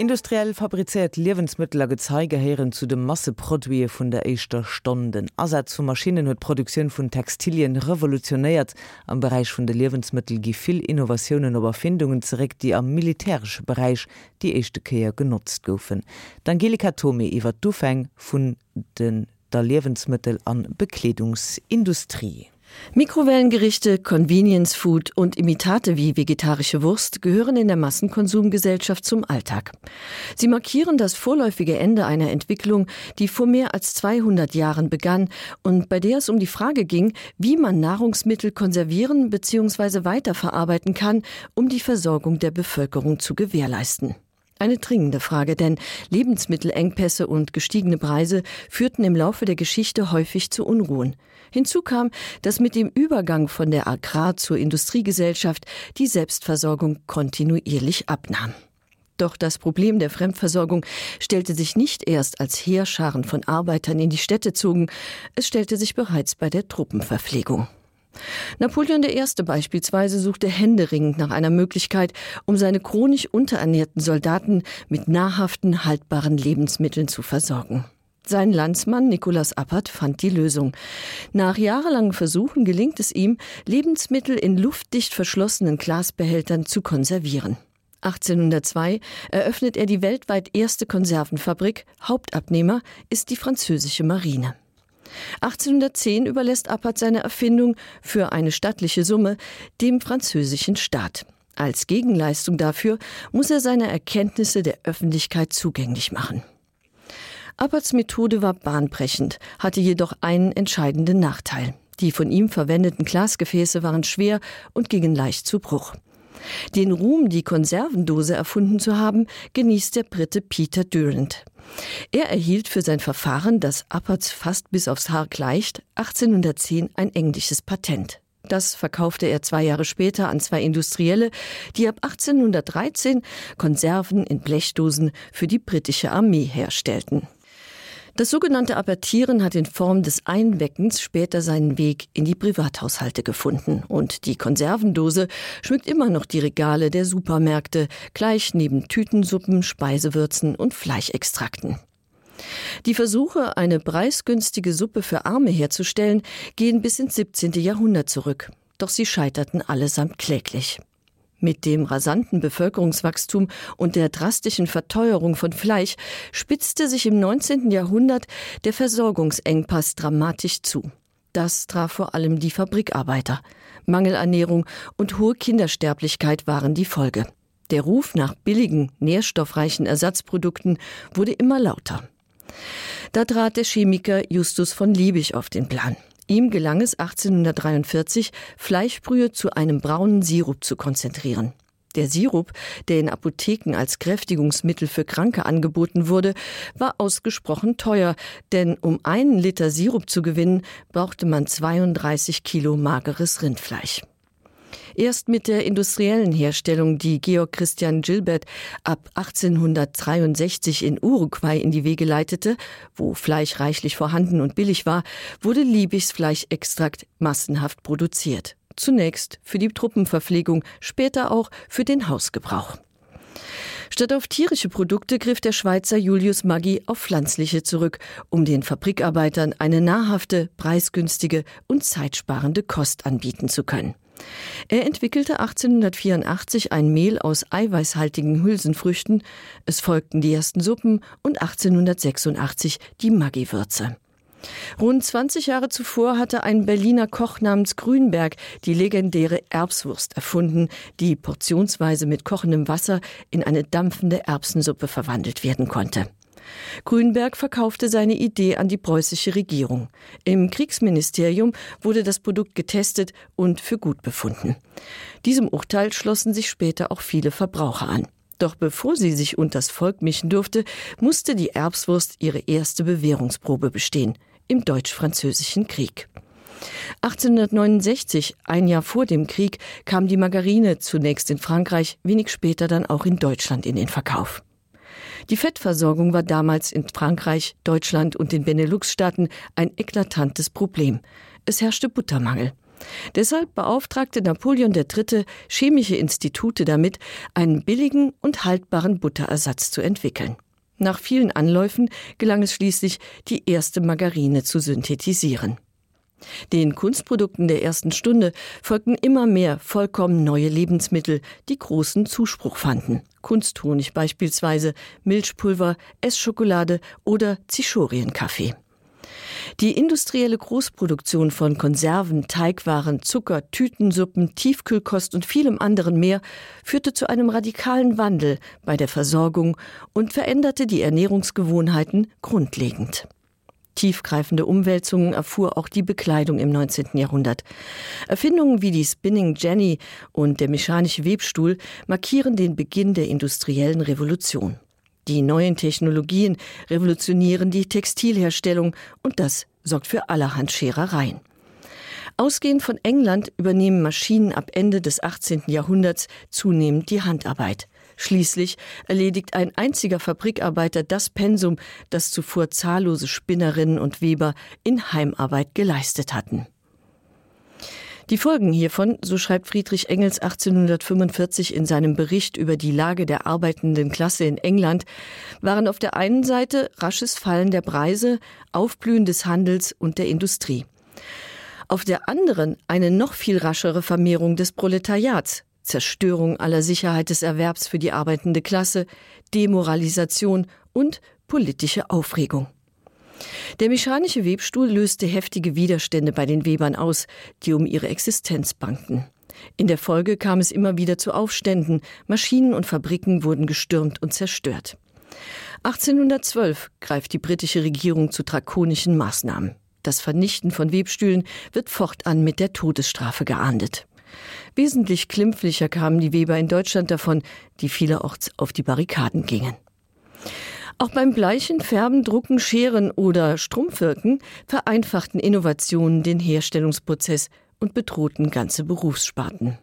Industriell fabriziert Lebenssmitteler Gezeigeheieren zu dem Masseproduie vun der Eischter Stonden. Asat zu Maschinen huet Produktion vun Textilien revolutioniert. Am Bereich vun der Lebensmittel gi viel Innovationen oder Erfindungen zurück, die am militärsche Bereich die echte Käier genutzt goufen. Angelika Tome iwwer Dufeng vun den der Lebensmittel an Bekleidungsindustrie. Mikrowellengerichte, Convenience Food und Imitate wie vegetarische Wurst gehören in der Massenkonsumgesellschaft zum Alltag. Sie markieren das vorläufige Ende einer Entwicklung, die vor mehr als 200 Jahren begann und bei der es um die Frage ging, wie man Nahrungsmittel konservieren bzw. weiterverarbeiten kann, um die Versorgung der Bevölkerung zu gewährleisten. Eine dringende Frage, denn Lebensmittelengpässe und gestiegene Preise führten im Laufe der Geschichte häufig zu Unruhen. Hinzu kam, dass mit dem Übergang von der Agrar zur Industriegesellschaft die Selbstversorgung kontinuierlich abnahm. Doch das Problem der Fremdversorgung stellte sich nicht erst als Heerscharen von Arbeitern in die Städte zogen, es stellte sich bereits bei der Truppenverpflegung. Napoleon I. beispielsweise suchte händeringend nach einer Möglichkeit, um seine chronisch unterernährten Soldaten mit nahrhaften, haltbaren Lebensmitteln zu versorgen. Sein Landsmann Nicolas Appert fand die Lösung. Nach jahrelangen Versuchen gelingt es ihm, Lebensmittel in luftdicht verschlossenen Glasbehältern zu konservieren. 1802 eröffnet er die weltweit erste Konservenfabrik. Hauptabnehmer ist die französische Marine. 1810 überlässt Appert seine Erfindung für eine stattliche Summe dem französischen Staat. Als Gegenleistung dafür muss er seine Erkenntnisse der Öffentlichkeit zugänglich machen. Apperts Methode war bahnbrechend, hatte jedoch einen entscheidenden Nachteil. Die von ihm verwendeten Glasgefäße waren schwer und gingen leicht zu Bruch. Den Ruhm, die Konservendose erfunden zu haben, genießt der Brite Peter Durant. Er erhielt für sein Verfahren, das Apperts fast bis aufs Haar gleicht, 1810 ein englisches Patent. Das verkaufte er zwei Jahre später an zwei Industrielle, die ab 1813 Konserven in Blechdosen für die britische Armee herstellten. Das sogenannte Apertieren hat in Form des Einweckens später seinen Weg in die Privathaushalte gefunden und die Konservendose schmückt immer noch die Regale der Supermärkte, gleich neben Tütensuppen, Speisewürzen und Fleischextrakten. Die Versuche, eine preisgünstige Suppe für Arme herzustellen, gehen bis ins 17. Jahrhundert zurück, doch sie scheiterten allesamt kläglich. Mit dem rasanten Bevölkerungswachstum und der drastischen Verteuerung von Fleisch spitzte sich im 19. Jahrhundert der Versorgungsengpass dramatisch zu. Das traf vor allem die Fabrikarbeiter. Mangelernährung und hohe Kindersterblichkeit waren die Folge. Der Ruf nach billigen, nährstoffreichen Ersatzprodukten wurde immer lauter. Da trat der Chemiker Justus von Liebig auf den Plan. Ihm gelang es 1843, Fleischbrühe zu einem braunen Sirup zu konzentrieren. Der Sirup, der in Apotheken als Kräftigungsmittel für Kranke angeboten wurde, war ausgesprochen teuer, denn um einen Liter Sirup zu gewinnen, brauchte man 32 Kilo mageres Rindfleisch. Erst mit der industriellen Herstellung, die Georg Christian Gilbert ab 1863 in Uruguay in die Wege leitete, wo Fleisch reichlich vorhanden und billig war, wurde Liebigs Fleischextrakt massenhaft produziert. Zunächst für die Truppenverpflegung, später auch für den Hausgebrauch. Statt auf tierische Produkte griff der Schweizer Julius Maggi auf pflanzliche zurück, um den Fabrikarbeitern eine nahrhafte, preisgünstige und zeitsparende Kost anbieten zu können. Er entwickelte 1884 ein Mehl aus eiweißhaltigen Hülsenfrüchten, es folgten die ersten Suppen und 1886 die Maggiwürze. Rund 20 Jahre zuvor hatte ein Berliner Koch namens Grünberg die legendäre Erbswurst erfunden, die portionsweise mit kochendem Wasser in eine dampfende Erbsensuppe verwandelt werden konnte. Grünberg verkaufte seine Idee an die preußische Regierung. Im Kriegsministerium wurde das Produkt getestet und für gut befunden. Diesem Urteil schlossen sich später auch viele Verbraucher an. Doch bevor sie sich unters Volk mischen durfte, musste die Erbswurst ihre erste Bewährungsprobe bestehen im deutsch-französischen Krieg. 1869, ein Jahr vor dem Krieg, kam die Margarine zunächst in Frankreich, wenig später dann auch in Deutschland in den Verkauf. Die Fettversorgung war damals in Frankreich, Deutschland und den Benelux-Staaten ein eklatantes Problem. Es herrschte Buttermangel. Deshalb beauftragte Napoleon III. chemische Institute damit, einen billigen und haltbaren Butterersatz zu entwickeln. Nach vielen Anläufen gelang es schließlich, die erste Margarine zu synthetisieren. Den Kunstprodukten der ersten Stunde folgten immer mehr vollkommen neue Lebensmittel, die großen Zuspruch fanden. Kunsthonig beispielsweise, Milchpulver, Essschokolade oder Zichorienkaffee. Die industrielle Großproduktion von Konserven, Teigwaren, Zucker, Tütensuppen, Tiefkühlkost und vielem anderen mehr führte zu einem radikalen Wandel bei der Versorgung und veränderte die Ernährungsgewohnheiten grundlegend. Tiefgreifende Umwälzungen erfuhr auch die Bekleidung im 19. Jahrhundert. Erfindungen wie die Spinning Jenny und der mechanische Webstuhl markieren den Beginn der industriellen Revolution. Die neuen Technologien revolutionieren die Textilherstellung und das sorgt für allerhand Scherereien. Ausgehend von England übernehmen Maschinen ab Ende des 18. Jahrhunderts zunehmend die Handarbeit. Schließlich erledigt ein einziger Fabrikarbeiter das Pensum, das zuvor zahllose Spinnerinnen und Weber in Heimarbeit geleistet hatten. Die Folgen hiervon, so schreibt Friedrich Engels 1845 in seinem Bericht über die Lage der arbeitenden Klasse in England, waren auf der einen Seite rasches Fallen der Preise, Aufblühen des Handels und der Industrie. Auf der anderen eine noch viel raschere Vermehrung des Proletariats, Zerstörung aller Sicherheit des Erwerbs für die arbeitende Klasse, Demoralisation und politische Aufregung. Der mechanische Webstuhl löste heftige Widerstände bei den Webern aus, die um ihre Existenz bangten. In der Folge kam es immer wieder zu Aufständen, Maschinen und Fabriken wurden gestürmt und zerstört. 1812 greift die britische Regierung zu drakonischen Maßnahmen. Das Vernichten von Webstühlen wird fortan mit der Todesstrafe geahndet. Wesentlich klimpflicher kamen die Weber in Deutschland davon, die vielerorts auf die Barrikaden gingen. Auch beim gleichen Färben, Drucken, Scheren oder Strumpfwirken vereinfachten Innovationen den Herstellungsprozess und bedrohten ganze Berufssparten.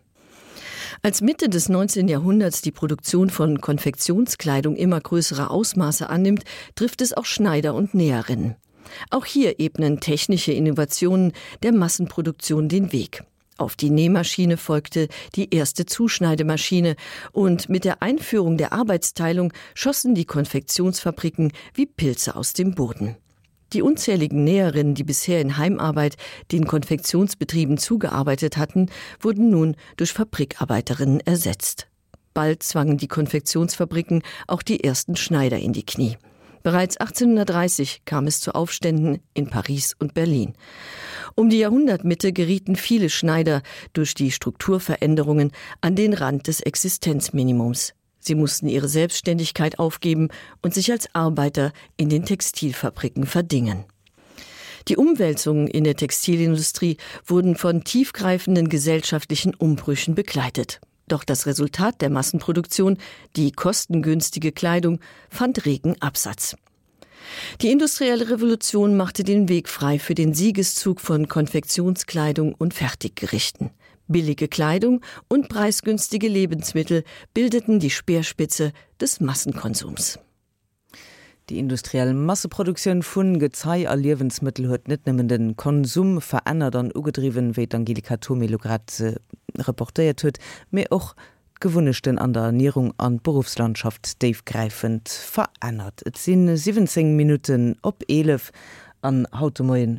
Als Mitte des 19. Jahrhunderts die Produktion von Konfektionskleidung immer größere Ausmaße annimmt, trifft es auch Schneider und Näherinnen. Auch hier ebnen technische Innovationen der Massenproduktion den Weg. Auf die Nähmaschine folgte die erste Zuschneidemaschine und mit der Einführung der Arbeitsteilung schossen die Konfektionsfabriken wie Pilze aus dem Boden. Die unzähligen Näherinnen, die bisher in Heimarbeit den Konfektionsbetrieben zugearbeitet hatten, wurden nun durch Fabrikarbeiterinnen ersetzt. Bald zwangen die Konfektionsfabriken auch die ersten Schneider in die Knie. Bereits 1830 kam es zu Aufständen in Paris und Berlin. Um die Jahrhundertmitte gerieten viele Schneider durch die Strukturveränderungen an den Rand des Existenzminimums. Sie mussten ihre Selbstständigkeit aufgeben und sich als Arbeiter in den Textilfabriken verdingen. Die Umwälzungen in der Textilindustrie wurden von tiefgreifenden gesellschaftlichen Umbrüchen begleitet. Doch das Resultat der Massenproduktion, die kostengünstige Kleidung, fand regen Absatz. Die industrielle Revolution machte den Weg frei für den Siegeszug von Konfektionskleidung und Fertiggerichten. Billige Kleidung und preisgünstige Lebensmittel bildeten die Speerspitze des Massenkonsums. Die industrielle Masseproduktion vun Gezei a Liwensmittel huet net nimmen den Konsum verënnert an ugedriven wéit Angelika Tomilogratze reportiert huet, mé och gewunnechten an der Ernährung an Berufslandschaft Dave greifend verënnert. Et sinn 17 Minuten op 11 an Hautemoien